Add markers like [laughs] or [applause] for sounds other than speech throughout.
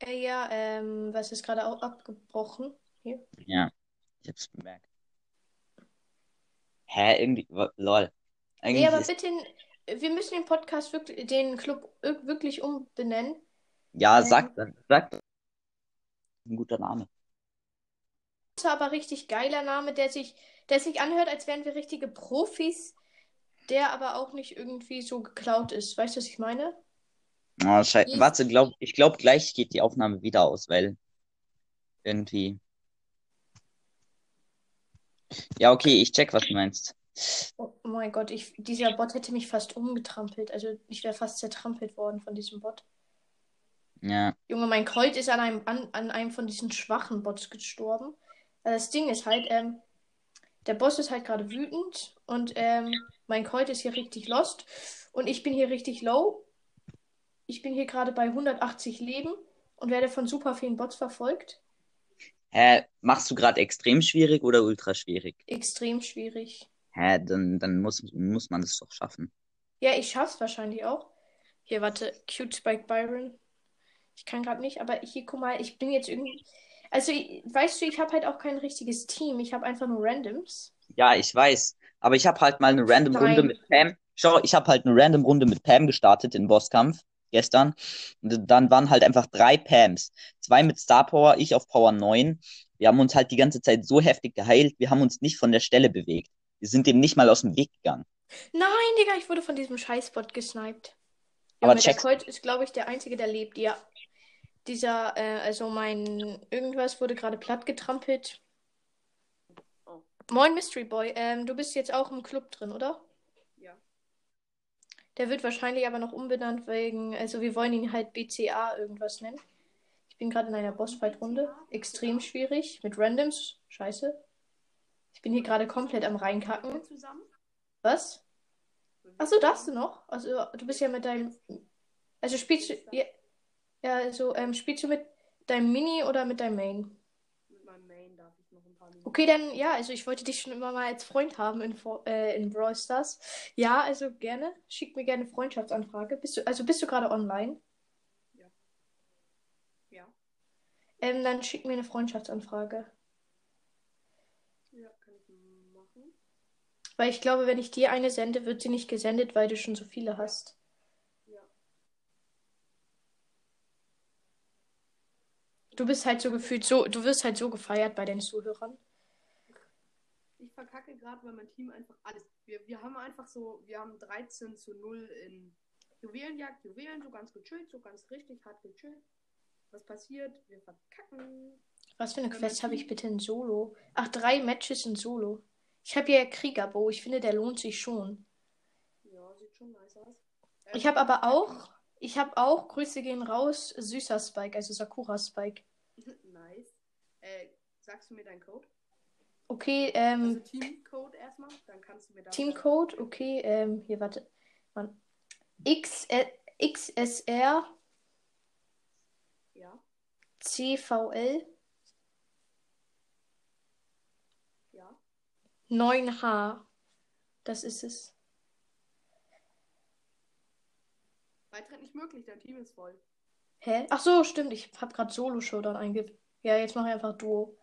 Äh, ja, ähm, was ist gerade auch abgebrochen? Hier. Ja, ich hab's bemerkt. Hä, irgendwie, lol. Nee, Eigentlich aber ist, bitte, wir müssen den Podcast wirklich, den Club ir- wirklich umbenennen. ja, Ähm, sag, sag, ein guter Name. ist aber richtig geiler Name, der sich, der sich anhört, als wären wir richtige Profis, der aber auch nicht irgendwie so geklaut ist. Weißt du, was ich meine? Oh, schei Wie ist, Warte, glaub, ich glaube, gleich geht die Aufnahme wieder aus, weil irgendwie. Ja, okay, ich check, was du meinst. oh mein Gott, ich, dieser Bot hätte mich fast umgetrampelt. Also ich wäre fast zertrampelt worden von diesem Bot. Ja. Junge, mein Colt ist an einem, an, an einem von diesen schwachen Bots gestorben. Äh, Das Ding ist halt, ähm, der Boss ist halt gerade wütend und ähm, mein Colt ist hier richtig lost und ich bin hier richtig low. Ich bin hier gerade bei 180 Leben und werde von super vielen Bots verfolgt. Hä, machst du gerade extrem schwierig oder ultra schwierig? Extrem schwierig. Hä, dann, dann muss, muss man das doch schaffen. Ja, ich schaff's wahrscheinlich auch. Hier, warte, Cute Spike Byron. Ich kann gerade nicht, aber hier, guck mal, ich bin jetzt irgendwie. Also, weißt du, ich habe halt auch kein richtiges Team. Ich habe einfach nur Randoms. Ja, ich weiß. Aber ich habe halt mal eine random Runde Nein. mit Pam. Schau, ich habe halt eine random Runde mit Pam gestartet in Bosskampf gestern. Und dann waren halt einfach drei Pams. Zwei mit Star Power, ich auf Power 9. Wir haben uns halt die ganze Zeit so heftig geheilt. Wir haben uns nicht von der Stelle bewegt. Wir sind dem nicht mal aus dem Weg gegangen. Nein, Digga, ich wurde von diesem Scheißbot gesniped. Aber checkst, Colt ist, glaube ich, der Einzige, der lebt. Ja. Dieser, äh, also mein irgendwas wurde gerade platt getrampelt. Oh, Moin, Mystery Boy. Ähm, du bist jetzt auch im Club drin, oder? Der wird wahrscheinlich aber noch umbenannt wegen, also wir wollen ihn halt BCA irgendwas nennen. Ich bin gerade in einer Bossfight-Runde. Extrem schwierig. Mit Randoms. Scheiße. Ich bin hier gerade komplett am reinkacken. Was? Achso, darfst du noch? Also, du bist ja mit deinem. Also spielst du. Ja, ja also, ähm, spielst du mit deinem Mini oder mit deinem Main? Mit meinem Main darf ich noch ein paar Minuten. Okay, dann, ja, also ich wollte dich schon immer mal als Freund haben in, äh, in Brawl Stars. Ja, also gerne. Schick mir gerne Freundschaftsanfrage. Bist du, also bist du gerade online? Ja. Ja. Ähm, dann schick mir eine Freundschaftsanfrage. Ja, kann ich machen. Weil ich glaube, wenn ich dir eine sende, wird sie nicht gesendet, weil du schon so viele hast. Ja. Du bist halt so gefühlt so, du wirst halt so gefeiert bei den Zuhörern. Ich verkacke gerade, weil mein Team einfach alles. Wir, wir haben einfach so, wir haben 13 zu 0 in Juwelenjagd, Juwelen, so ganz gechillt, so ganz richtig hart gechillt. Was passiert? Wir verkacken. Was für eine Quest habe ich bitte in Solo? Ach, drei Matches in Solo. Ich habe hier Kriegerbow. Ich finde, der lohnt sich schon. Ja, sieht schon nice aus. Äh, Ich habe aber auch, ich habe auch, Grüße gehen raus, süßer Spike, also Sakura Spike. [laughs] nice. Äh, sagst du mir deinen Code? Okay, Also ähm, Teamcode erstmal, dann kannst du mir da. Teamcode, okay, ähm, hier, warte. Mann. X, äh, XSR Ja, CVL ja. 9H. Das ist es. Beitritt nicht möglich, dein Team ist voll. Hä? Ach so, stimmt. Ich habe gerade Solo-Showdown eingegeben. Ja, jetzt mache ich einfach Duo.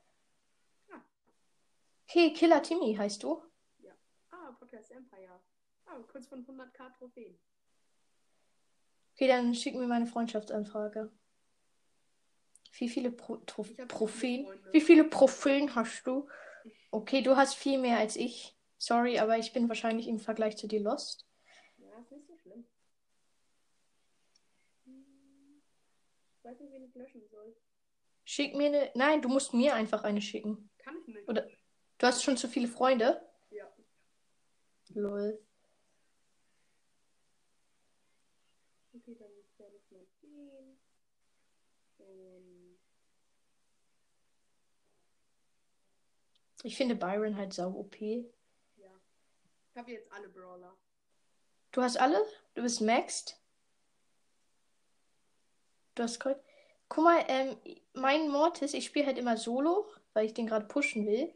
Okay, Killer Timmy heißt du? Ja. Ah, Podcast Empire. Ah, kurz von 100k Trophäen. Okay, dann schick mir meine Freundschaftsanfrage. Wie viele Pro Trophäen? Wie viele Trophäen hast du? Okay, du hast viel mehr als ich. Sorry, aber ich bin wahrscheinlich im Vergleich zu dir lost. Ja, ist nicht so schlimm. Ich weiß nicht, wen ich löschen soll. Schick mir eine. Nein, du musst mir einfach eine schicken. Kann ich nicht. Oder du hast schon zu viele Freunde? Ja. Lol. Okay, dann werde ich mal gehen. Ich finde Byron halt sau OP. ja. Ich habe jetzt alle Brawler. Du hast alle? Du bist maxed? Du hast Colt. Guck mal, ähm, mein Mortis, ich spiele halt immer solo, weil ich den gerade pushen will.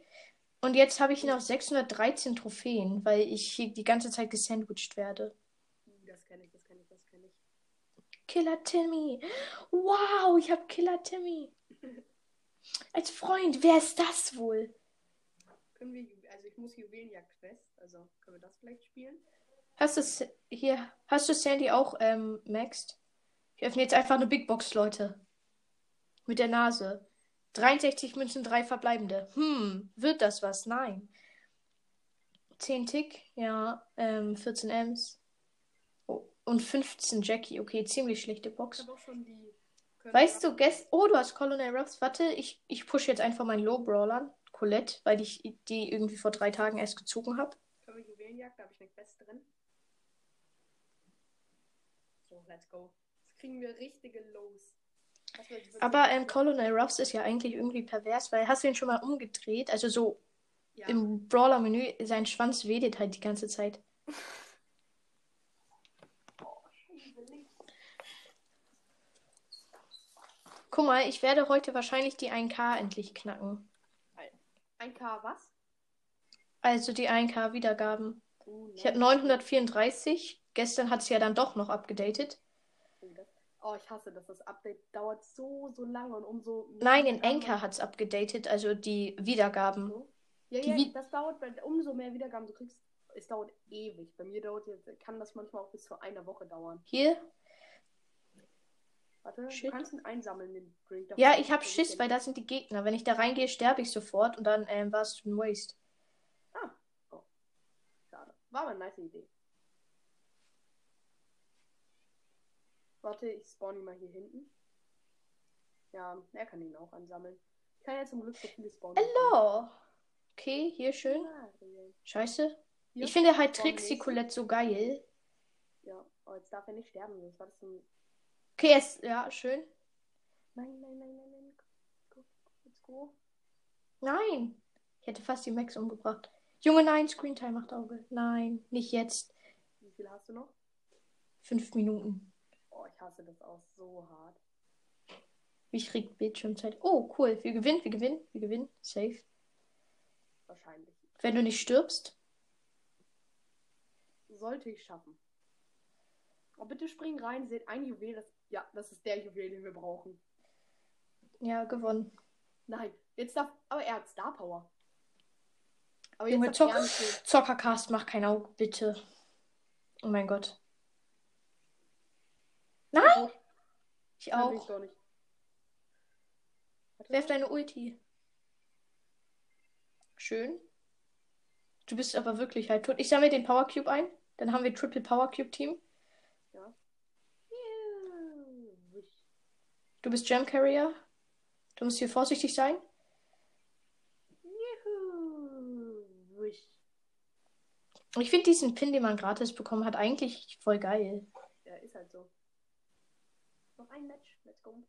Und jetzt habe ich ihn auf 613 Trophäen, weil ich hier die ganze Zeit gesandwiched werde. Das kenne ich, das kenne ich, das kenne ich. Killer Timmy. Wow, ich habe Killer Timmy. [laughs] Als Freund, wer ist das wohl? Können wir, also ich muss Juwelenjagd-Quest, also können wir das vielleicht spielen? Hast du hier, hast du Sandy auch ähm, maxed? Ich öffne jetzt einfach eine Big Box, Leute. Mit der Nase. 63 Münzen, drei verbleibende. Hm, wird das was? Nein. 10 Tick, ja, ähm, 14 Ms. Oh, und 15 Jackie. Okay, ziemlich schlechte Box. Weißt du, gest oh, du hast Colonel Ruffs. Warte, ich, ich pushe jetzt einfach meinen Low Brawler, Colette, weil ich die irgendwie vor drei Tagen erst gezogen habe. Können wir Juwelenjagd? Da habe ich eine Quest drin. So, let's go. Jetzt kriegen wir richtige Lows. Aber ähm, Colonel Ruffs ist ja eigentlich irgendwie pervers, weil hast du ihn schon mal umgedreht? Also so ja. im Brawler-Menü, sein Schwanz wedelt halt die ganze Zeit. Guck mal, ich werde heute wahrscheinlich die 1K endlich knacken. Ein K was? Also die 1K Wiedergaben. Oh, Ich habe 934. Gestern hat es ja dann doch noch abgedatet. Oh, ich hasse das. Das Update dauert so, so lange und umso. Nein, in Anchor hat es abgedatet, also die Wiedergaben. So. Ja, Die ja, Vid- das dauert, weil umso mehr Wiedergaben du kriegst, es dauert ewig. Bei mir dauert jetzt, kann das manchmal auch bis zu einer Woche dauern. Hier? Warte, Shit. du kannst ihn einsammeln, den Drink. Ja, ich habe Schiss, weil da sind die Gegner. Wenn ich da reingehe, sterbe ich sofort und dann ähm, war es ein Waste. Ah, oh. Schade. War aber eine nice Idee. Warte, ich spawn ihn mal hier hinten. Ja, er kann ihn auch ansammeln. Ich kann ja zum Glück so viele spawnen. Hallo! Okay, hier schön. Scheiße. Hier, Ich finde halt Trixie. Colette so geil. Ja, oh, jetzt darf er nicht sterben. sonst war das ein... Okay, es, ja, schön. Nein, nein, nein, nein, nein. Go, go, let's go. Nein! Ich hätte fast die Max umgebracht. Junge, nein, Screentime macht Auge. Nein, nicht jetzt. Wie viel hast du noch? Fünf Minuten. Oh, ich hasse das auch so hart. Wie kriegt Bildschirmzeit? Oh, cool. Wir gewinnen, wir gewinnen, wir gewinnen. Safe. Wahrscheinlich. Wenn du nicht stirbst. Sollte ich schaffen. Oh, bitte spring rein, seht ein Juwel. Das, ja, das ist der Juwel, den wir brauchen. Ja, gewonnen. Nein, jetzt darf. Aber er hat Star Power. Aber Junge, jetzt Zock er Zockercast, mach kein Auge, bitte. Oh mein Gott. Nein! Ich ich auch. doch nicht. Warte Werf deine Ulti. Schön. Du bist aber wirklich halt tot. Ich sammle den Power Cube ein. Dann haben wir Triple Power Cube Team. Ja. Du bist Gem Carrier. Du musst hier vorsichtig sein. Ich finde diesen Pin, den man gratis bekommen hat, eigentlich voll geil. Ja, ist halt so. Noch ein Match. Let's go.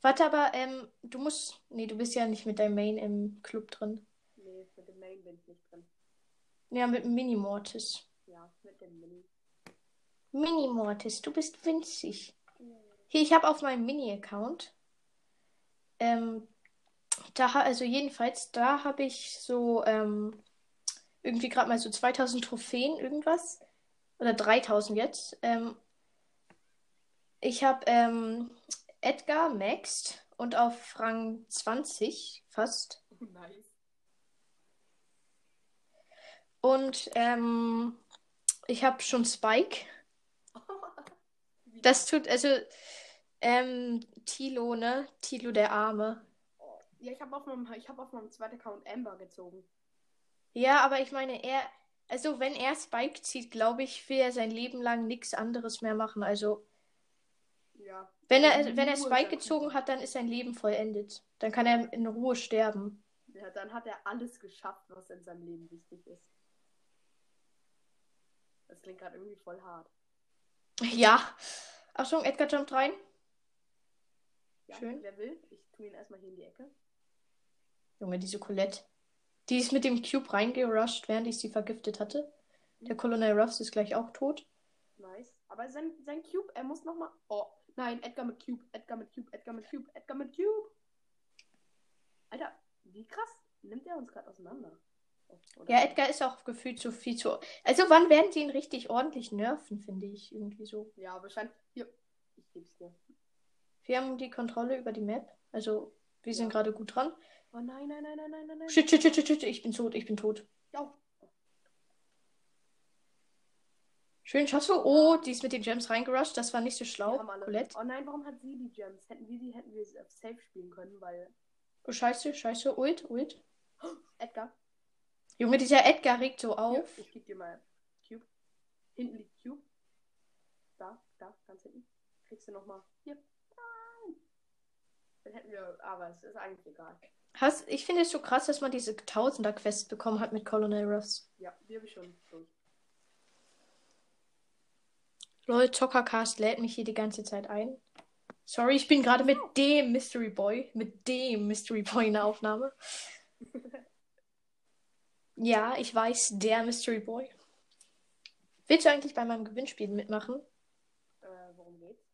Warte, aber ähm, du musst. Nee, du bist ja nicht mit deinem Main im Club drin. Nee, mit dem Main bin ich nicht drin. Ja, mit dem Mini Mortis. Ja, mit dem Mini. Mini Mortis, du bist winzig. Hier, ich habe auf meinem Mini-Account. Ähm, da, also jedenfalls, da habe ich so ähm, irgendwie gerade mal so 2000 Trophäen, irgendwas. Oder 3000 jetzt. Ähm, ich habe ähm, Edgar maxed und auf Rang 20 fast. nice. Und ähm, ich habe schon Spike. [laughs] Das tut, also, ähm, Tilo, ne? Tilo der Arme. Ja, ich habe auf meinem, ich habe auf meinem zweiten Account Amber gezogen. Ja, aber ich meine, er, also wenn er Spike zieht, glaube ich, will er sein Leben lang nichts anderes mehr machen. Also, Ja. wenn er, wenn er Spike gezogen hat, dann ist sein Leben vollendet. Dann kann er in Ruhe sterben. Ja, dann hat er alles geschafft, was in seinem Leben wichtig ist. Das klingt gerade irgendwie voll hart. Ja. Achtung, Edgar jumpt rein. Ja, Schön. wer will? Ich tue ihn erstmal hier in die Ecke. Junge, diese Colette. Die ist mit dem Cube reingerusht, während ich sie vergiftet hatte. Der Colonel Ruffs ist gleich auch tot. Nice. Aber sein, sein Cube, er muss nochmal. Oh, nein, Edgar mit Cube, Edgar mit Cube, Edgar mit Cube, Edgar mit Cube. Alter, wie krass nimmt er uns gerade auseinander? Oder? Ja, Edgar ist auch gefühlt so viel zu. Also, wann werden sie ihn richtig ordentlich nerven, finde ich irgendwie so. Ja, wahrscheinlich. Hier. Ich geb's dir. Wir haben die Kontrolle über die Map. Also, wir sind Ja. gerade gut dran. Oh nein, nein, nein, nein, nein, nein, nein. Shit, shit, shit, shit, shit. Ich bin tot, ich bin tot. Ja. Schön, schaffst du? Oh, die ist mit den Gems reingerusht. Das war nicht so schlau. Oh nein, warum hat sie die Gems? Hätten wir die, hätten wir sie auf Safe spielen können, weil. Oh, scheiße, scheiße. Ult, ult. [gasps] Edgar, Junge, dieser Edgar regt so auf. ich geb dir mal Cube. Hinten liegt Cube. Da, da, ganz hinten. Kriegst du nochmal. Hier. Nein. Dann hätten wir. Aber es ist eigentlich egal. Hast, ich finde es so krass, dass man diese Tausender-Quest bekommen hat mit Colonel Ruffs. Ja, die habe ich schon durch. Lol, Zockercast lädt mich hier die ganze Zeit ein. Sorry, ich bin gerade mit dem Mystery Boy, mit dem Mystery Boy in der Aufnahme. [laughs] Ja, ich weiß, der Mystery Boy. Willst du eigentlich bei meinem Gewinnspiel mitmachen? Äh, worum geht's?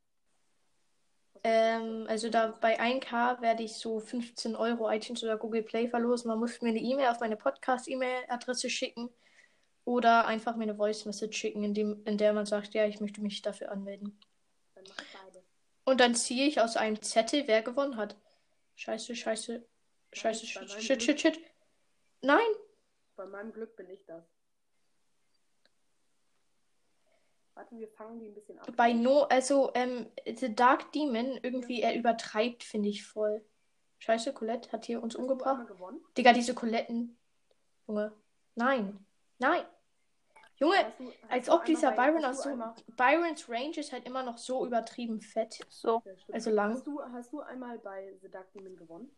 Ähm, also da bei 1K werde ich so 15 Euro iTunes oder Google Play verlosen. Man muss mir eine E-Mail auf meine Podcast-E-Mail-Adresse schicken oder einfach mir eine Voice Message schicken, in, dem, in der man sagt, ja, ich möchte mich dafür anmelden. Dann mach ich beides. Und dann ziehe ich aus einem Zettel, wer gewonnen hat. Scheiße, scheiße, scheiße, shit, shit, shit, shit. Nein, Bei meinem Glück bin ich das. Warte, wir fangen die ein bisschen ab. bei No, also, ähm, The Dark Demon, irgendwie, er übertreibt, finde ich voll. Scheiße, Colette hat hier uns Hast umgebracht. Digga, diese Coletten. Junge. Nein. Nein. Junge, Hast du- hast als ob dieser Byron aus so. Byrons Range ist halt immer noch so übertrieben fett. So. Ja. Also lang. Hast du, hast du einmal bei The Dark Demon gewonnen?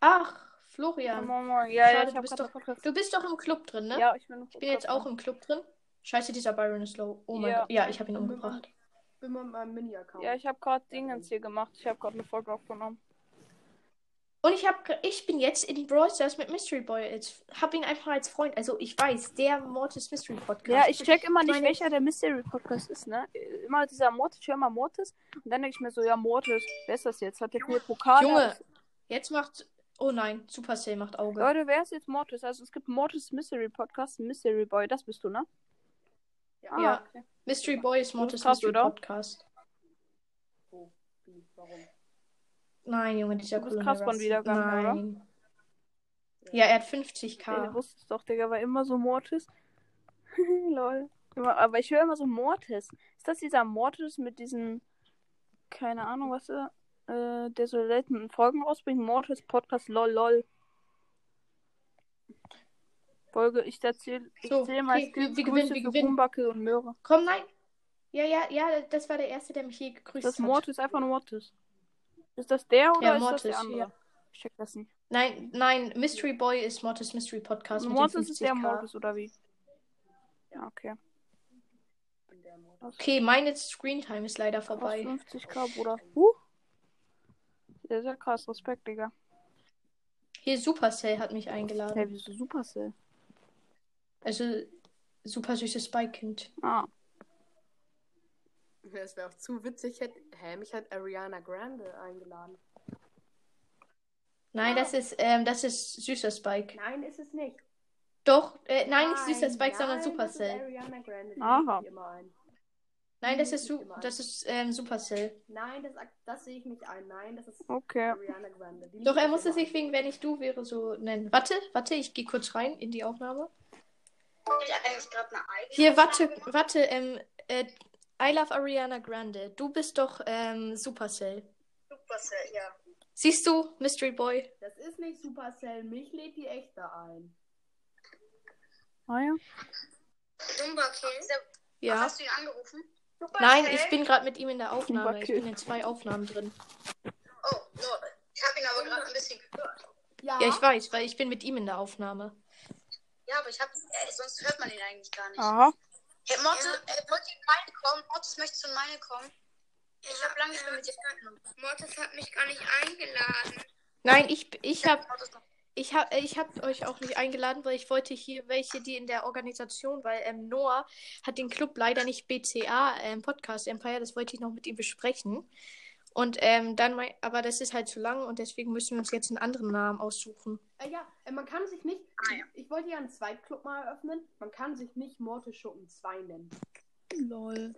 Ach, Florian. Moin. Ja, Schade, ja, du ich bist doch-. Du bist doch im Club drin, ne? Ja, ich bin, Ich bin jetzt auch im Club drin. Scheiße, dieser Byron ist low. Oh mein Ja. Gott. Ja, ich habe ihn umgebracht. meinem- Bin mit meinem Mini-Account. Ja, ich habe gerade Dingens hier gemacht. Ich habe gerade eine Folge aufgenommen. Und ich hab, ich bin jetzt in Brawl Stars mit Mystery Boy. Jetzt hab ihn einfach als Freund. Also ich weiß, der Mortis Mystery Podcast. Ja, ich check immer nicht, meine- welcher der Mystery Podcast ist, ne? Immer dieser Mortis, ich höre immer Mortis. Und dann denke ich mir so, ja, Mortis, wer ist das jetzt? Hat der vier Pokale? Junge, jetzt macht. Oh nein, Supercell macht Auge. Leute, wer ist jetzt Mortis? Also es gibt Mortis Mystery Podcast, Mystery Boy, das bist du, ne? Ja. Ja. okay. Mystery Boy ist Mortis Mystery oder? Podcast. Wie? Warum? Nein, Junge, dieser Du bist krass von. Wiedergaben, oder? Nein. Ja, er hat Ich 50k. wusste es doch, Digga, war immer so Mortis. [laughs] Lol. Immer, aber ich höre immer so Mortis. Ist das dieser Mortis mit diesen, keine Ahnung, was er, äh, der so selten Folgen rausbringt? Mortis Podcast, lol, lol. Folge, ich erzähle, ich So, erzähle mal wir- wir gewinnen, wir gewinnen. Und Möhre. Komm, nein. Ja, ja, ja, das war der Erste, der mich je gegrüßt Das ist hat. Mortis, einfach nur Mortis. Ist das der oder Ja, ist das Mortis, der andere? ja. Ich check das nicht. Nein, nein, Mystery Boy ist Mortis Mystery Podcast mit den Mortis ist der 50k. Mortis, oder wie? Ja, okay. Okay, meine Screentime ist leider vorbei. 50k, Bruder. Uh. Sehr, sehr krass. Respekt, Digga. Hier Supercell hat mich eingeladen. Hey, wieso Supercell? Also super süßes Spike-Kind. Ah. Es wäre auch zu witzig, hätte. Hä, mich hat Ariana Grande eingeladen. Nein, das ist ähm, das ist süßer Spike. Nein, ist es nicht. Doch, äh, nein, nicht süßer Spike, sondern nein, Supercell. Das ist Ariana Grande. die Aha. immer ein. Nein, das ist das ist ähm, Supercell. Nein, das, das sehe ich nicht ein. Nein, das ist Okay. Ariana Grande. Die Doch, er musste immer sich wegen wenn ich du wäre so nennen. Warte, warte, ich gehe kurz rein in die Aufnahme. ich eigentlich gerade eine eigene Hier, warte, warte, ähm, äh, I love Ariana Grande. Du bist doch ähm, Supercell. Supercell, ja. Siehst du, Mystery Boy? Das ist nicht Supercell. Mich lädt die echte ein. Ah ja. Dumbakill. Ja. Hast du ihn angerufen? Nein, ich bin gerade mit ihm in der Aufnahme. Ich bin in zwei Aufnahmen drin. Oh, lol. Ich habe ihn aber gerade ein bisschen gehört. Ja. Ja, ich weiß, weil ich bin mit ihm in der Aufnahme. Ja, aber ich habe. Äh, sonst hört man ihn eigentlich gar nicht. Aha. Hey, Mortis, äh, wollt ihr in meine kommen? Mortis, möchtest du in meine kommen? Ich habe lange nicht mehr mit dir gesprochen. Mortis hat mich gar nicht eingeladen. Nein, ich, ich habe ich hab, äh, ich hab euch auch nicht eingeladen, weil ich wollte hier welche, die in der Organisation, weil ähm, Noah hat den Club leider nicht BCA, ähm, Podcast Empire, das wollte ich noch mit ihm besprechen. Und ähm, dann, mein, aber das ist halt zu lang und deswegen müssen wir uns jetzt einen anderen Namen aussuchen. Äh, ja, äh, man kann sich nicht. Ah, ja. Ich wollte ja einen Zweitclub mal eröffnen. Man kann sich nicht Mortis Schuppen 2 nennen. Lol.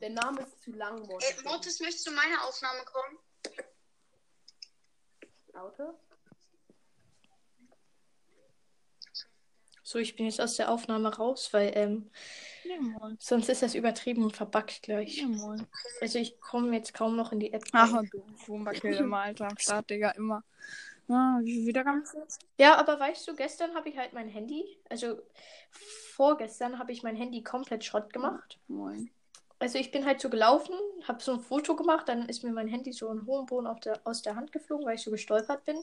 Der Name ist zu lang, Mortis. Ey, Mortis, möchtest du meine Aufnahme kommen? Auto? So, ich bin jetzt aus der Aufnahme raus, weil ähm, Ja, sonst ist das übertrieben und verbuggt gleich. Ja. Also ich komme jetzt kaum noch in die App. Ach, du, Wumbakill immer, Alter, Start, Digga, immer. Ah, wie viel Wiedergaben ist jetzt? Ja, aber weißt du, gestern habe ich halt mein Handy, also vorgestern habe ich mein Handy komplett Schrott gemacht. Moin. Also ich bin halt so gelaufen, habe so ein Foto gemacht, dann ist mir mein Handy so in hohem Boden der, aus der Hand geflogen, weil ich so gestolpert bin.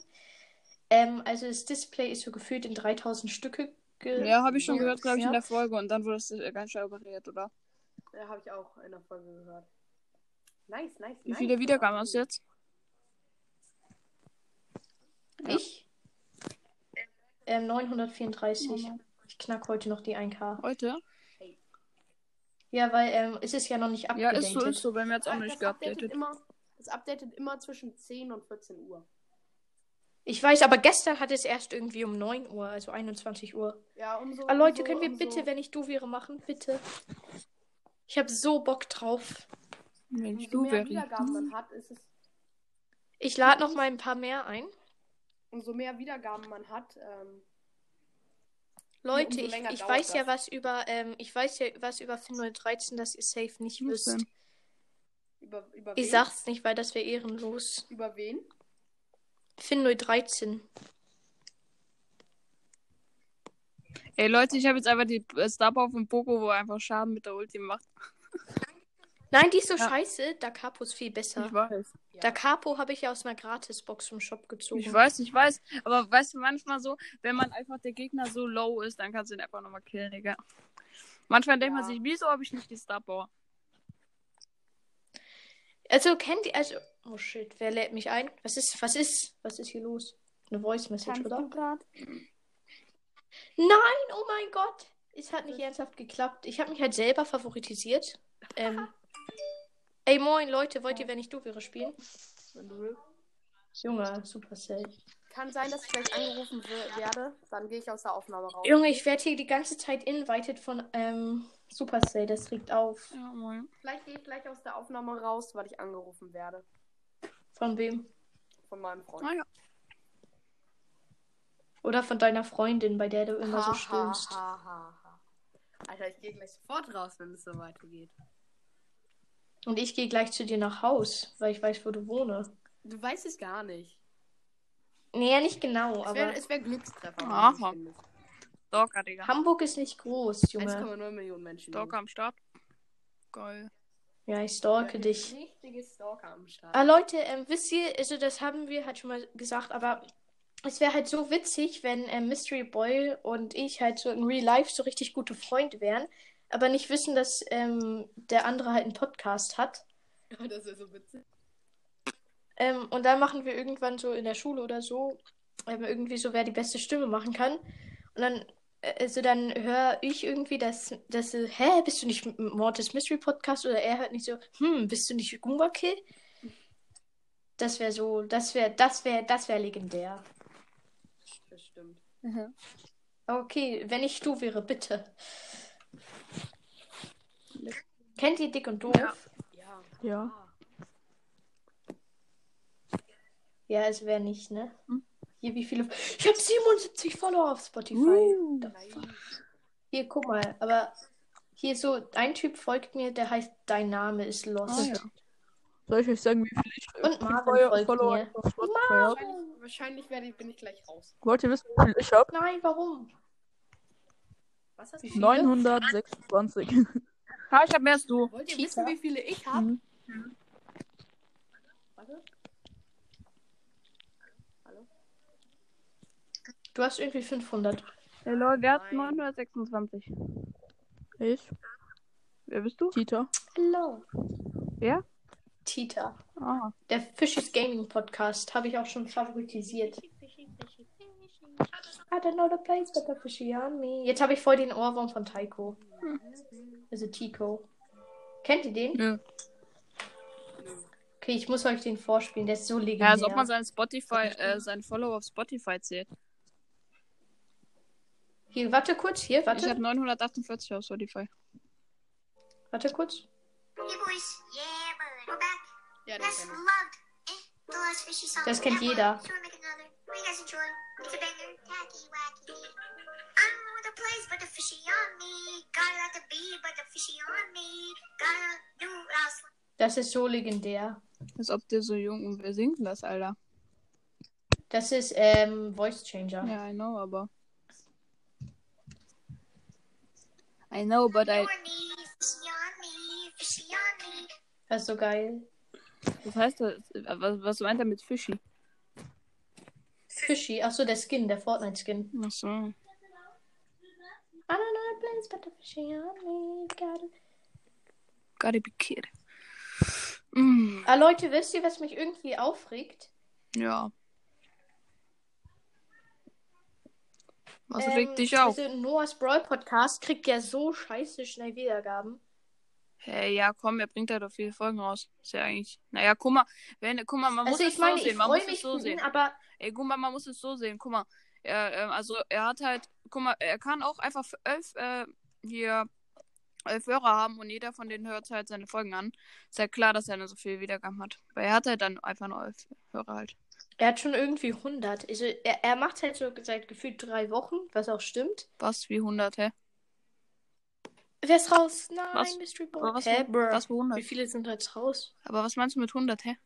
Ähm, also das Display ist so gefühlt in 3000 Stücke Ja, habe ich schon Ja. gehört, glaube ich, in Ja. der Folge. Und dann wurde es äh, ganz schnell operiert, oder? Ja, habe ich auch in der Folge gehört. Nice, nice, Wie nice. viele Wiedergaben hast du jetzt? Ja. Ich? Ähm, 934. Ich knack heute noch die 1K. Heute? Ja, weil ähm, es ist ja noch nicht Ja, abgedatet. ist so, ist so. Bei mir hat es auch Das nicht updatet geupdatet. immer, das updatet immer zwischen 10 und 14 Uhr. Ich weiß, aber gestern hat es erst irgendwie um 9 Uhr, also 21 Uhr. Ja, umso. Ah, Leute, umso, können wir umso, bitte, wenn ich du wäre, machen? Bitte. Ich habe so Bock drauf. Wenn ich umso du mehr wäre. Wiedergaben man hat, ist es. Ich lade noch mal ein paar mehr ein. Umso mehr Wiedergaben man hat, ähm, Leute, ich, ich weiß ja das. was über, ähm, ich weiß ja was über Fin 013, das ihr safe nicht wisst. über, über Ich wen? sag's nicht, weil das wäre ehrenlos. Über wen? Fin 013. Ey, Leute, ich habe jetzt einfach die Star Power von Poco, wo er einfach Schaden mit der Ulti macht. [laughs] Nein, die ist so Ja. scheiße. Da Capo ist viel besser. Ich weiß. Da Capo habe ich ja aus einer Gratisbox vom Shop gezogen. Ich weiß, ich weiß. Aber weißt du, manchmal so, wenn man einfach der Gegner so low ist, dann kannst du ihn einfach nochmal killen, Digga. Manchmal denkt man Ja. sich, wieso habe ich nicht die Star Power? Also kennt ihr, also, oh shit, wer lädt mich ein? Was ist, was ist, was ist hier los? Eine Voice Message, oder? gerade? Nein, oh mein Gott. Es hat nicht ernsthaft geklappt. Ich habe mich halt selber favoritisiert. Ähm, ey, moin, Leute, wollt ihr, wenn ich du wäre, spielen? Wenn du willst. Junge, Supercell. Kann sein, dass ich gleich angerufen we- werde. Dann gehe ich aus der Aufnahme raus. Junge, ich werde hier die ganze Zeit invited von ähm, Supercell. Das regt auf. Ja, moin. Vielleicht gehe ich gleich aus der Aufnahme raus, weil ich angerufen werde. Von wem? Von meinem Freund. Ah ja. Oder von deiner Freundin, bei der du immer so Ha, stöhnst. ha, ha, ha, ha. Alter, ich gehe gleich sofort raus, wenn es so weitergeht. Und ich gehe gleich zu dir nach Haus, weil ich weiß, wo du wohne. Du weißt es gar nicht. Nee, ja, nicht genau, Es aber wäre wär Glückstreffer. Aha. Stalker, Digga. Hamburg ist nicht groß, Junge. 1,9 Millionen Menschen. Stalker am Start. Geil. Ja, ich stalke dich. Richtige Stalker am Start. Ah, Leute, ähm, wisst ihr, also das haben wir halt schon mal gesagt, aber es wäre halt so witzig, wenn ähm, Mystery Boy und ich halt so in Real Life so richtig gute Freunde wären, aber nicht wissen, dass ähm, der andere halt einen Podcast hat. [laughs] das ist so witzig. Ähm, und dann machen wir irgendwann so in der Schule oder so, ähm, irgendwie so, wer die beste Stimme machen kann. Und dann, also dann höre ich irgendwie, dass, dass, äh, hä, bist du nicht Mortis Mystery Podcast? Oder er hört nicht so, hm, bist du nicht Goomba Kill? Das wäre so, das wäre, das wäre, das wäre legendär. Das stimmt. Okay, wenn ich du wäre, bitte. Kennt ihr Dick und Doof? Ja. Ja. Ja. Ja, es wäre nicht, ne? Hm. Hier, wie viele. Ich habe 77 Follower auf Spotify. Uh. Hier, guck mal, aber hier so, ein Typ folgt mir, der heißt Dein Name ist Lost. Ah, ja. Soll ich euch sagen, wie viel ich Und Marvin Follower mir. auf Spotify habe? Wahrscheinlich, wahrscheinlich werde ich, bin ich gleich raus. Wollt ihr wissen, wie viel ich habe? Nein, warum? Was hast du? 926. Ha, ich habe mehr als du. Wollt ihr Cheater? wissen, wie viele ich habe? Mhm. Warte. Du hast irgendwie 500. Hey Leute, wer hat Nein. 926? Ich. Wer bist du? Tita. Hello. Wer? Tita. Ah. Der Fishes Gaming Podcast habe ich auch schon favoritisiert. I don't know the place, but the fishy on me. Jetzt habe ich voll den Ohrwurm von Taiko. Also Tico. Kennt ihr den? Nö. Okay, ich muss euch den vorspielen. Der ist so legendär. Ja, als ob man seinen Spotify, äh, seinen Follower auf Spotify zählt. Hier, warte kurz. Hier, Ich warte. habe 948 auf Spotify. Warte kurz. Hey boys. Yeah, bud. We're back. Ja, das Let's ist loved. The last fishy song. Das kennt jeder. Das ist so legendär. Als ob der so jung und wer singt denn das, Alter? Das ist ähm, Voice Changer. Ja, I know, aber. I know, but I. Das ist so geil. Was heißt das? Was, was meint er mit Fishy? Fishy. Achso, der Skin, der Fortnite-Skin. Ach so. I don't know the place, but the fishy on me. Got it. Gotta be kid. Mm, Ah, Leute, wisst ihr, was mich irgendwie aufregt? ja. Was Ähm, regt dich auf? Also Noahs Brawl Podcast kriegt ja so scheiße schnell Wiedergaben. Hey, ja, komm, er bringt halt doch viele Folgen raus. Ist ja eigentlich. Naja, guck mal, wenn, guck mal, man Also muss es meine, so sehen. Man muss es so sehen. aber Ey, guck mal, man muss es so sehen. Guck mal, er, ähm, also er hat halt, guck mal, er kann auch einfach für elf, äh, hier elf Hörer haben und jeder von denen hört halt seine Folgen an. Ist halt klar, dass er dann so viel Wiedergaben hat. Weil er hat halt dann einfach nur elf Hörer halt. Er hat schon irgendwie 100. Also er, er macht halt so seit gefühlt drei Wochen, was auch stimmt. Was, wie 100, hä? Wer ist raus? Nein, Was? Mystery Boy. Aber was, Hä, was für 100? Wie viele sind jetzt raus? Aber was meinst du mit 100, hä?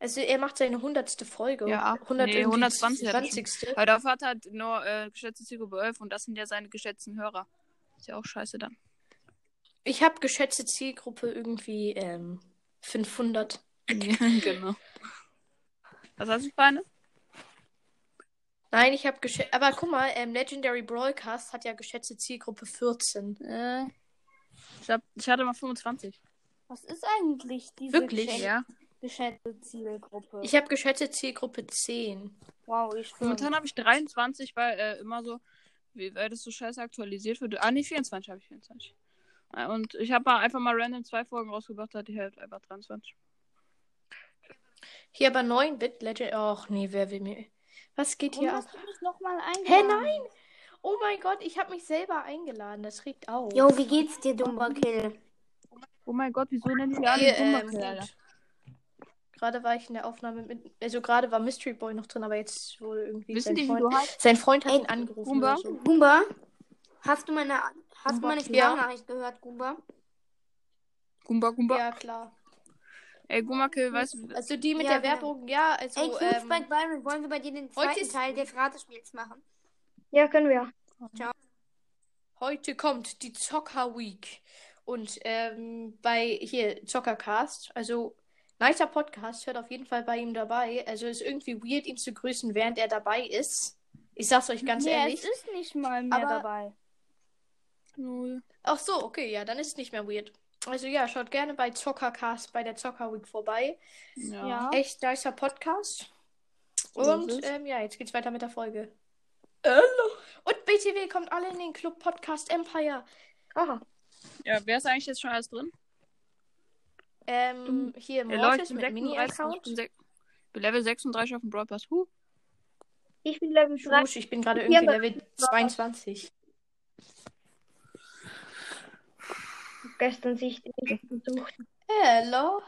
Also er macht seine hundertste Folge. Ja, 100 nee, irgendwie 120 hat er schon. 20. Weil dafür hat er halt nur äh, geschätzte Zielgruppe 11 und das sind ja seine geschätzten Hörer. Ist ja auch scheiße dann. Ich habe geschätzte Zielgruppe irgendwie ähm, 500. Ja, [laughs] genau. Was hast du für eine? Nein, ich habe geschätzt. Aber guck mal, ähm, Legendary Broadcast hat ja geschätzte Zielgruppe 14. Äh, ich, hab, ich hatte mal 25. Was ist eigentlich diese Wirklich? geschätzte, Ja. geschätzte Zielgruppe? Ich habe geschätzte Zielgruppe 10. wow, ich schwöre. Momentan habe ich 23, weil äh, immer so, wie, weil das so scheiße aktualisiert wird. Ah, nee, 24 habe ich 24. Äh, Und ich habe einfach mal random zwei Folgen rausgebracht, da hatte ich halt einfach 23. Hier aber 9-Bit Legend. Och nee, wer will mir. Was geht Warum hier ab? hast du mich nochmal Hä, eingeladen? nein! Oh mein Gott, ich habe mich selber eingeladen. Das regt auf. Jo, wie geht's dir, dummer Kill? Oh mein Gott, wieso nennen die alle ähm, Alter? gut. Gerade war ich in der Aufnahme mit. Also gerade war Mystery Boy noch drin, aber jetzt wohl irgendwie. Wissen sein, die, wie Freund, du sein Freund hat Ey, ihn angerufen. Gumba? So. Gumba, hast du meine, hast du Gumba, meine ja. Sprachnachricht gehört, Gumba? Gumba, Gumba. Ja, klar. Ey, Gummakill, weißt du, Also die mit Ja, der genau. Werbung, ja, also. Ey, Cute ähm, Spike Byron, wollen wir bei dir den heute zweiten ist- Teil des Ratespiels machen? Ja, können wir. Heute kommt die Zocker Week. Und ähm, bei hier Zockercast, also nicer Podcast, hört auf jeden Fall bei ihm dabei. Also ist irgendwie weird, ihn zu grüßen, während er dabei ist. Ich sag's euch ganz nee, ehrlich. es ist nicht mal mehr Aber- dabei. Null. Ach so, okay, ja, dann ist es nicht mehr weird. Also ja, schaut gerne bei Zockercast bei der Zocker Week vorbei. Ja. Ja. Echt nicer Podcast. Und ähm, ja, jetzt geht's weiter mit der Folge. Hallo. Und BTW kommt alle in den Club Podcast Empire. Aha. Ja, wer ist eigentlich jetzt schon alles drin? Ähm, hier Ey, Leute, Mortis ich bin mit 36, ich Mini-Account. bin, sech- bin Level 36 auf dem Pass. Huh. Ich bin Level 3. Schusch, ich bin gerade Ja, irgendwie Level 22. Gestern sich nicht besucht. Hello.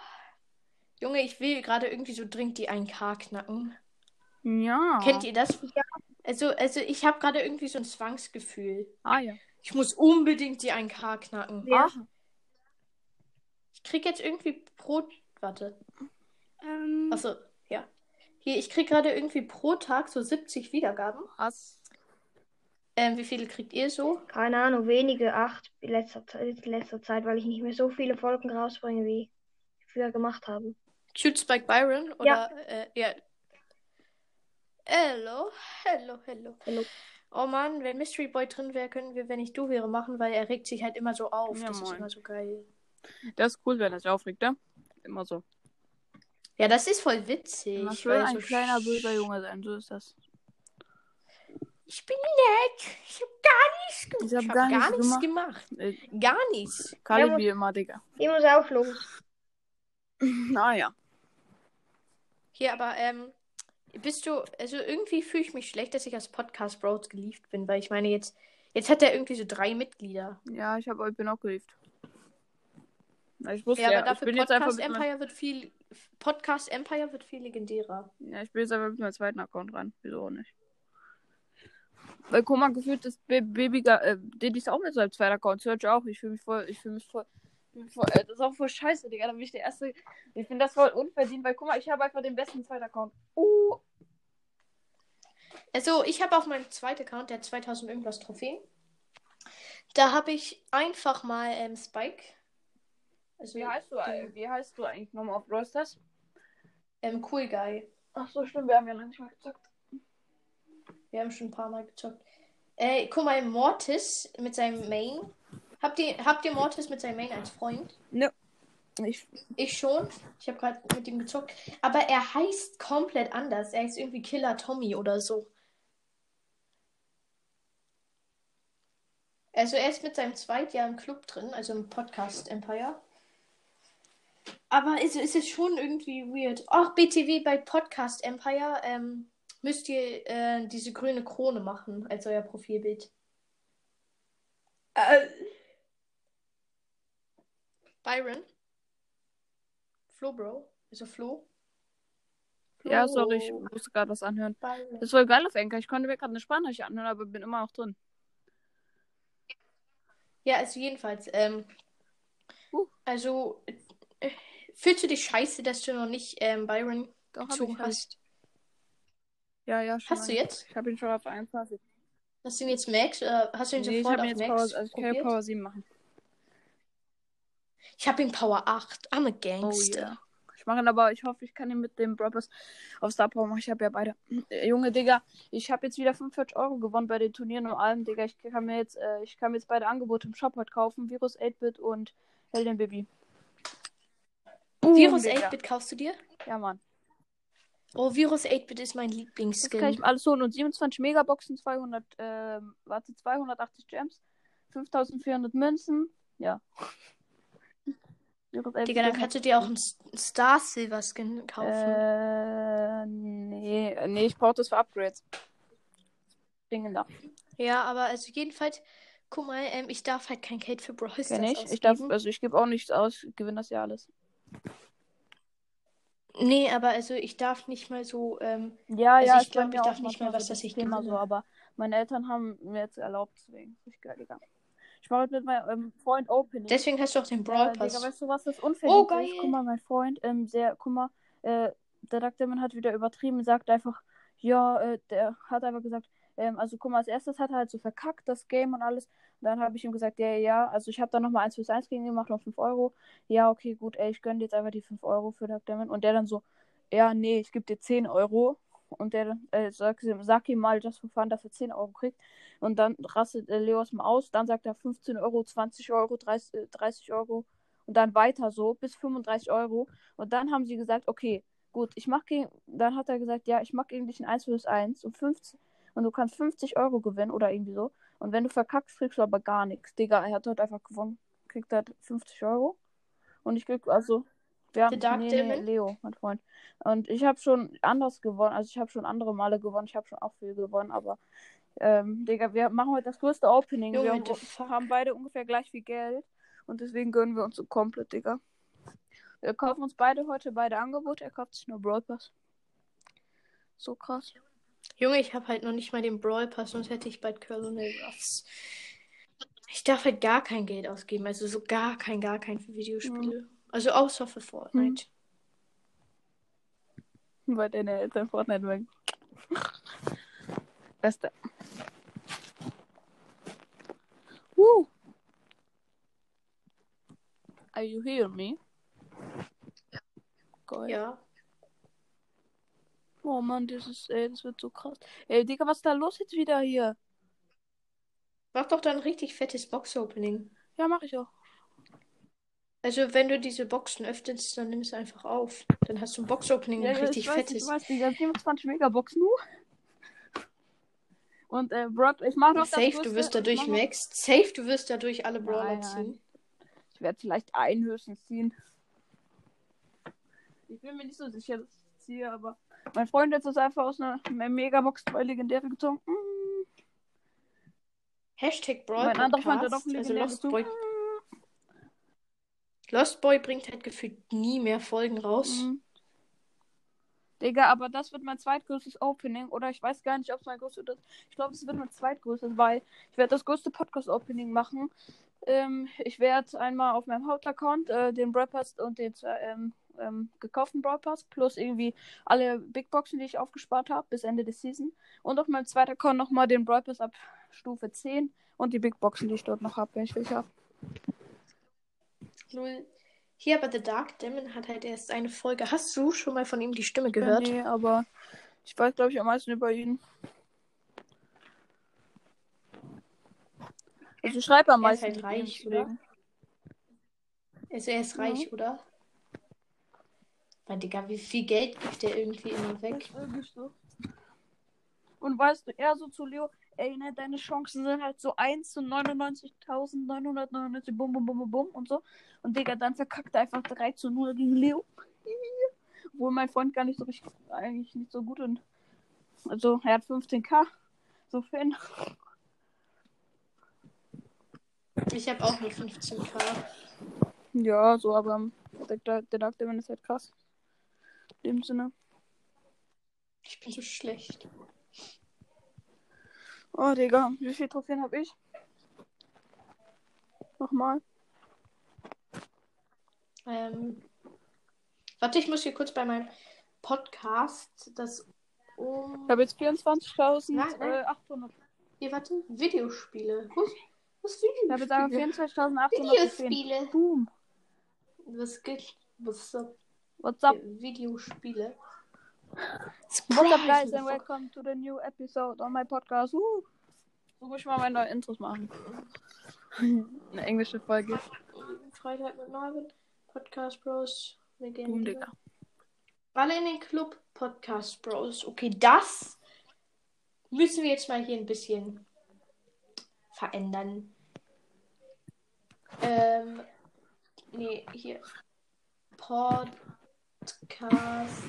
Junge, ich will gerade irgendwie so dringend die 1K knacken. Ja. Kennt ihr das? Also, also ich habe gerade irgendwie so ein Zwangsgefühl. Ah ja. Ich muss unbedingt die 1K knacken. Ja. Ach, Ich krieg jetzt irgendwie pro. Warte. Ähm, Achso, ja. Hier, ich krieg gerade irgendwie pro Tag so 70 Wiedergaben. was? Ähm, wie viele kriegt ihr so? Keine Ahnung, wenige, acht in letzter, letzter Zeit, weil ich nicht mehr so viele Folgen rausbringe, wie ich früher gemacht habe. Cute Spike Byron? Oder, Ja. Äh, ja. Hello, hello, hello. Hello. Oh Mann, wenn Mystery Boy drin wäre, können wir, wenn ich du wäre, machen, weil er regt sich halt immer so auf. Ja, das ist moin. immer so geil. Das ist cool, wenn er sich aufregt, ne? Immer so. Ja, das ist voll witzig. Weil will ein so kleiner böser Junge sein, so ist das. Ich bin nett. Ich hab gar nichts gemacht. Ich hab hab gar gar, nichts nichts gemacht. Äh, Gar nichts. Kali Ja, wie immer, Digga. Ich muss auch los. [laughs] Naja. Hier, aber, ähm, bist du, also irgendwie fühle ich mich schlecht, dass ich als Podcast Bros gelieft bin, weil ich meine, jetzt, jetzt hat er irgendwie so drei Mitglieder. Ja, ich, hab, ich bin auch gelieft. Na, ich wusste Ja, ja, aber ich dafür bin jetzt einfach Podcast mit meinem, Empire wird viel. Podcast Empire wird viel legendärer. ja, ich bin jetzt einfach mit meinem zweiten Account rein. Wieso auch nicht? Weil guck mal, gefühlt ist Ba- Baby, äh, Diddy ist auch mit seinem zweiten Account. Search auch. Ich fühle mich voll, ich fühle mich voll, mich äh, das ist auch voll scheiße, Digga. Da bin ich der Erste. Ich finde das voll unverdient, weil guck mal, ich habe einfach den besten zweiten Account. Uh, Also, ich habe auf meinem zweiten Account, der 2000 irgendwas Trophäen. Da habe ich einfach mal ähm, Spike. Also, wie heißt du, äh, wie heißt du eigentlich nochmal auf Brawl Stars? ähm, Cool Guy. Ach so, stimmt, wir haben ja noch nicht mal gezockt. Wir haben schon ein paar Mal gezockt. Äh, guck mal, Mortis mit seinem Main. Habt ihr, habt ihr Mortis mit seinem Main als Freund? Ich, Ich schon. Ich habe gerade mit ihm gezockt. Aber er heißt komplett anders. Er ist irgendwie Killer Tommy oder so. Also er ist mit seinem Zweitjahr im Club drin, also im Podcast Empire. Aber ist, ist es schon irgendwie weird. Ach, BTW bei Podcast Empire ähm, müsst ihr äh, diese grüne Krone machen als euer Profilbild. äh, Byron? Flo, Bro? Also Flo? ja, Flo. sorry, ich musste gerade was anhören. Byron. Das ist voll geil auf Enker. Ich konnte mir gerade eine Sprachnachricht anhören, aber bin immer noch drin. Ja, also jedenfalls, ähm, Uh. also äh, fühlst du dich scheiße, dass du noch nicht ähm, Byron Doch, gezogen hast? Ja, ja, schon. Hast du jetzt? Ich habe ihn schon auf 21. Hast du ihn jetzt Max? Oder hast du ihn Nee, ich sofort habe auf ihn jetzt Max Power, also ich kann probiert? Power 7 machen. Ich habe ihn Power 8. I'm a Oh Gangster. yeah. Ich mache ihn aber, ich hoffe, ich kann ihn mit dem Brothers auf Star Power machen. Ich habe ja beide. Äh, Junge, Digga, ich habe jetzt wieder 45 Euro gewonnen bei den Turnieren und allem, Digga. Ich kann mir jetzt, äh, ich kann mir jetzt beide Angebote im Shop heute kaufen. Virus 8-Bit und Helden Baby. Boom, Virus Digga. 8-Bit kaufst du dir? Ja, Mann. Oh, Virus 8-Bit ist mein Das kann ich Lieblingsskin. mir alles holen. Und 27 Megaboxen, 200, ähm, warte, 280 Gems, 5400 Münzen. Ja. Virus 8-Bit Digga, dann kannst du dir auch einen Star Silver Skin kaufen. Äh, nee, äh, nee, ich brauche das für Upgrades. Dinge da. Ja, aber also jedenfalls, guck mal, ähm, ich darf halt kein Geld für Brawl Stars ich. Ich darf, also ich gebe auch nichts aus, gewinne das ja alles. Nee, aber also ich darf nicht mal so, ähm, Ja, Also ja, ich ist bei glaub, mir ich darf nicht mal was, dass ich Thema so, aber meine Eltern haben mir jetzt erlaubt, deswegen ist richtig geil, Digga. Ich mache heute mit meinem ähm, Freund Opening. deswegen hast du auch den Brawl Äh, Digga, Pass. weißt du, was das unverdient Oh, geil. ist? Guck mal, mein Freund, ähm, sehr, guck mal, äh, der Duckdemon hat wieder übertrieben, sagt einfach, ja, äh, der hat einfach gesagt, ähm, also guck mal, als erstes hat er halt so verkackt, das Game und alles. Und dann habe ich ihm gesagt, ja, ja, also ich habe dann nochmal 1 plus 1 gegen ihn gemacht, noch 5 Euro. Ja, okay, gut, ey, ich gönne dir jetzt einfach die 5 Euro für Duckdemon. Und der dann so, ja, nee, ich gebe dir 10 Euro. Und der äh, sag, sag ihm mal, just for fun, dass er 10 Euro kriegt. Und dann rastet äh, Leos mal aus. Dann sagt er 15 Euro, 20 Euro, 30, äh, 30 Euro. Und dann weiter so bis 35 Euro. Und dann haben sie gesagt, okay, gut, ich mach gegen. Dann hat er gesagt, ja, ich mach gegen dich ein 1 vs 1 und 15. Und du kannst 50 Euro gewinnen oder irgendwie so. Und wenn du verkackst, kriegst du aber gar nichts. Digga, er hat heute einfach gewonnen. Kriegt halt 50 Euro. Und ich krieg, also. Wir haben, nee, nee? Leo, mein Freund. Und ich habe schon anders gewonnen. Also ich habe schon andere Male gewonnen. Ich habe schon auch viel gewonnen, aber ähm, Digga, wir machen heute das größte Opening. Junge, wir fuck? haben beide ungefähr gleich viel Geld. Und deswegen gönnen wir uns so komplett, Digga. Wir kaufen uns beide heute beide Angebote. Er kauft sich nur Brawl Pass. So krass. Junge, ich habe halt noch nicht mal den Brawl Pass, sonst hätte ich bald Colonel Ruffs. Ich darf halt gar kein Geld ausgeben, also so gar kein, gar kein für Videospiele. Also außer für Fortnite. Weil deine Eltern Fortnite mögen. [laughs] Beste. Woo. Are you hearing me? Geil. Ja. Oh Mann, das ist, ey, das wird so krass. Ey, Digga, was ist da los jetzt wieder hier? Mach doch dann ein richtig fettes Box-Opening. Ja, mach ich auch. Also, wenn du diese Boxen öffnest, dann nimm es einfach auf. Dann hast du ein Box-Opening, Ja, ein richtig ich weiß, fettes. ich weiß, Digga, 27 Megabox nur. Und, äh, Brock, ich mach noch das Safe, größte, du wirst dadurch noch- maxed. Safe, du wirst dadurch alle Brawler Nein, nein. ziehen. Ich werde vielleicht einen höchstens ziehen. Ich bin mir nicht so sicher, dass ich ziehe, aber mein Freund hat es einfach aus einer Megabox bei Legendäre gezogen. Mm. Hashtag Brawl Mein anderer Freund hat auch Also Lost. Boy. Lost Boy bringt halt gefühlt nie mehr Folgen raus. Mhm. Digga, aber das wird mein zweitgrößtes Opening. Oder ich weiß gar nicht, ob es mein größtes ist. Ich glaube, es wird mein zweitgrößtes, weil ich werde das größte Podcast-Opening machen. Ähm, ich werde einmal auf meinem Hauptaccount äh, den Brawl und den ähm, ähm, gekauften Brawl plus irgendwie alle Big Boxen, die ich aufgespart habe bis Ende des Season. Und auf meinem zweiten Account nochmal den Brawl ab Stufe 10 und die Big Boxen, die ich dort noch habe, wenn ich welche habe. Null. Hier aber The Dark Demon hat halt erst eine Folge. Hast du schon mal von ihm die Stimme gehört? Nee, aber ich weiß, glaube ich, am meisten über ihn. Also schreibe am meisten. Er ist halt reich, oder? Also er ist reich, ja. oder? Weil, Digga, wie viel Geld gibt der irgendwie immer weg? Und weißt du, er so zu Leo, ey, ne, deine Chancen sind halt so 1 zu 99.999, bum, bum, bum, bum, bum und so. Und Digga, dann verkackt er einfach 3 zu 0 gegen Leo. [laughs] Obwohl mein Freund gar nicht so richtig, eigentlich nicht so gut und. Also, er hat 15k. So Fan. Ich habe auch nur 15k. Ja, so, aber der, der, der Dark Demon ist halt krass. In dem Sinne. Ich bin so schlecht. Oh, Digga, wie viele Trophäen habe ich? Nochmal. Ähm, warte, ich muss hier kurz bei meinem Podcast das um. Ich habe jetzt 24.800. Hier, warte, Videospiele. Was, was Videospiele? Ich habe jetzt aber 24.800. Videospiele. Boom. Was geht? Was up? What's up? Videospiele. What's up, guys, and welcome to the new episode on my podcast. Uh. So muss ich mal meine neuen Intros machen. [laughs] Eine englische Folge. Freitag mit Marvin. Podcast Bros. Wir gehen Boom, Digga. Alle in den Club Podcast Bros. Okay, das müssen wir jetzt mal hier ein bisschen verändern. Ähm, nee, hier. Podcast.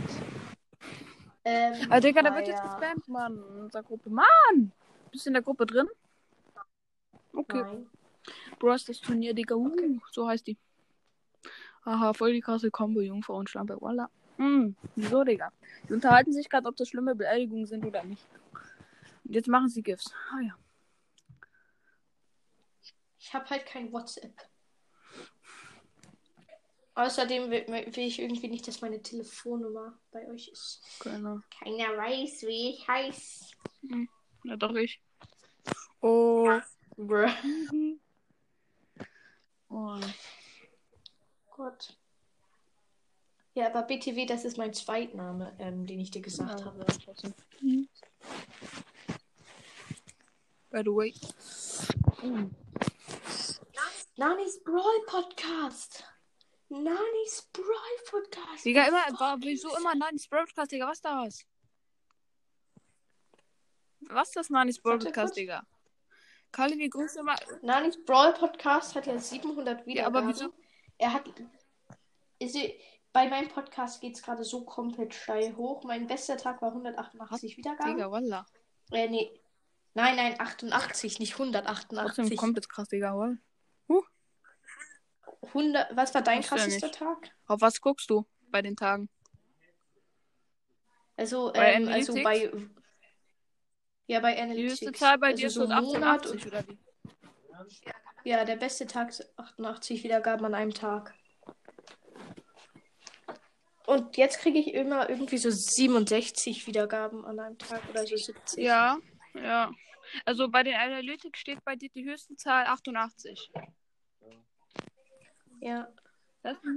Ähm, Alter, Digga, der wird jetzt gespammt, Mann. In unserer Gruppe. Mann! Bist du in der Gruppe drin? Okay. Nein. Bro, ist das Turnier, Digga. Uh, okay. So heißt die. Aha, voll die krasse Combo, Jungfrau und Schlampe. Voila. Hm, wieso, Digga? Die unterhalten sich gerade, ob das schlimme Beleidigungen sind oder nicht. Und jetzt machen sie GIFs. Ah ja. Ich habe halt kein WhatsApp. Außerdem will, will, ich irgendwie nicht, dass meine Telefonnummer bei euch ist. Genau. Keiner weiß, wie ich heiße. Hm. Ja, doch ich. Oh. Bruh. [laughs] oh. Gott. Ja, aber BTW, das ist mein Zweitname, ähm, den ich dir gesagt Ja. habe. Mhm. By the way. Nanis Brawl Podcast. Nanis Brawl Podcast. Digga, immer, wieso immer Nanis Broadcast, Digga? Was ist das? Was ist das Nanis Broadcast, kurz. Digga? Kali, wie groß immer. Nanis Brawl Podcast hat ja 700 Wiedergaben. Ja, aber wieso? Er hat. Ist, bei meinem Podcast geht es gerade so komplett steil hoch. Mein bester Tag war 188 Wiedergaben. Digga, Wallah. Äh, nee. Nein, nein, 88, nicht Trotzdem 188. kommt jetzt krass, Digga, Wall. 100, was war dein ja krassester. Tag? Auf was guckst du bei den Tagen? Also, Bei ähm, also Analytics? bei. Ja, bei Die Analytics. höchste Zahl bei also dir ist so so Monat 88 oder wie? Ja, der beste Tag ist 88 Wiedergaben an einem Tag. Und jetzt kriege ich immer irgendwie so 67 Wiedergaben an einem Tag oder so 70. Ja, ja. Also bei den Analytics steht bei dir die höchste Zahl 88. Ja.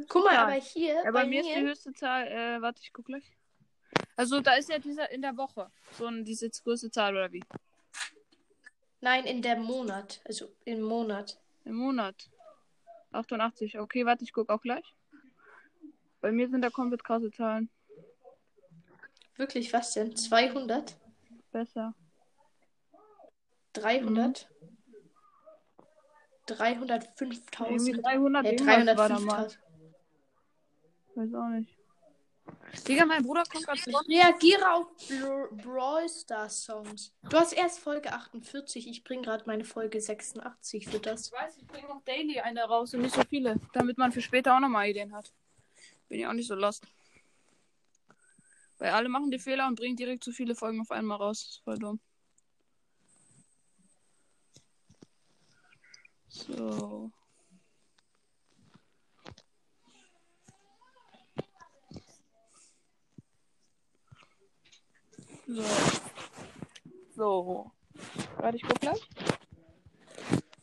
Guck mal, aber hier Ja, bei, bei mir ist die höchste Zahl, äh, warte, ich guck gleich. Also da ist ja dieser in der Woche so ein, diese größte Zahl oder wie? Nein, in der Monat. Also im Monat. Im Monat. 88. Okay, warte, ich guck auch gleich. Bei mir sind da komplett krasse Zahlen. Wirklich, was denn? 200? Besser. 300? Irgendwie 305.000? 300 Äh, irgendwas war da mal. 305.000. Weiß auch nicht. Digga, mein Bruder kommt gerade zurück. Reagiere auf Bra Brawl Stars Songs. Du hast erst Folge 48, ich bringe gerade meine Folge 86 für das. Ich weiß, ich bringe noch daily eine raus und nicht so viele, damit man für später auch nochmal Ideen hat. Bin ich auch nicht so lost. Weil alle machen die Fehler und bringen direkt zu viele Folgen auf einmal raus. Das ist voll dumm. So. So. So. Warte, ich guck gleich.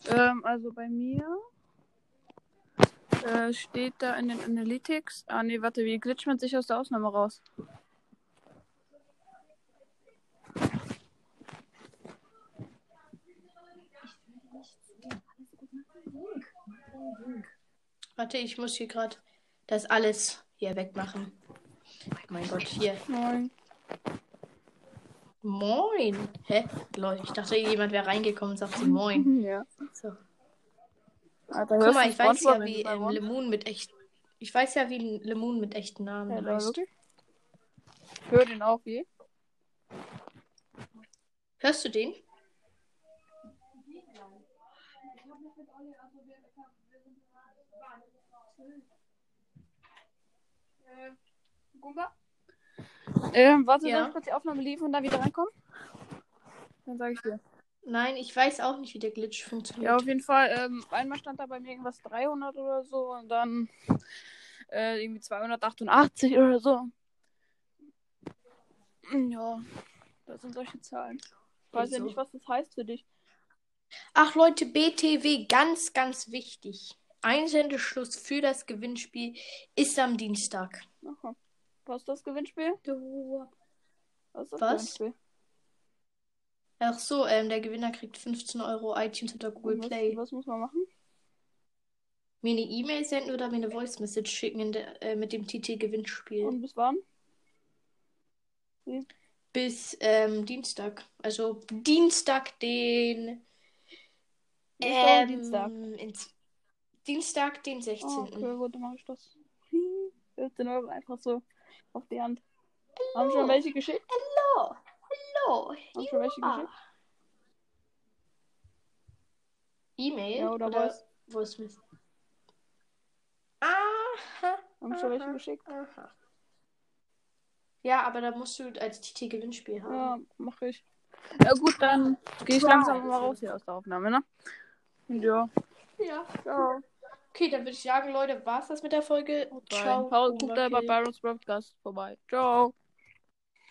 Ähm, also bei mir äh, steht da in den Analytics. Ah, nee, warte, wie glitscht man sich aus der Ausnahme raus? Warte, ich muss hier gerade das alles hier wegmachen. Oh mein Gott, hier. Nein. Moin. Hä? Lol, ich dachte, jemand wäre reingekommen und sagte Moin. [laughs] Ja. So. Alter, Guck hörst mal, ich weiß ja, wie ähm? Lemon mit echt. Ich weiß ja, wie ein Lemon mit echten Namen Ja, heißt. wirklich? Ich höre den auch wie. Hörst du den? Gumba? Ähm, warte, Ja. soll ich kurz die Aufnahme lief und dann wieder reinkommen? Dann sage ich dir. Nein, ich weiß auch nicht, wie der Glitch funktioniert. Ja, auf jeden Fall. Ähm, einmal stand da bei mir irgendwas 300 oder so und dann äh, irgendwie 288 oder so. Ja, das sind solche Zahlen. Ich weiß ja nicht, was das heißt für dich. Ach Leute, BTW, ganz, ganz wichtig. Einsendeschluss für das Gewinnspiel ist am Dienstag. Aha. Was ist das Gewinnspiel? Was ist das Was? Gewinnspiel? Ach so, ähm, der Gewinner kriegt 15 Euro iTunes oder Google was, Play. was muss man machen? Mir eine E-Mail senden oder mir eine Voice Message schicken der, äh, mit dem TT Gewinnspiel. Und bis wann? Bis ähm, Dienstag. Also Dienstag, den. Ähm, Dienstag. ins- Dienstag, den 16. Oh, okay, gut, dann mache ich das. 14 Euro einfach so auf die Hand. Haben schon welche geschickt? Hallo. Hallo. Haben schon welche geschickt? E-Mail Ja, oder Voice? Voice Message. Aha. Haben schon welche Aha. geschickt? Aha. Ja, aber da musst du als TT Gewinnspiel haben. Ja, mache ich. Ja gut, dann gehe ich langsam mal raus hier aus der Aufnahme, ne? Ja. Ja. Ciao. Okay, dann würde ich sagen, Leute, war's das mit der Folge. Ciao. Da bei. Byron's Broadcast vorbei. Ciao.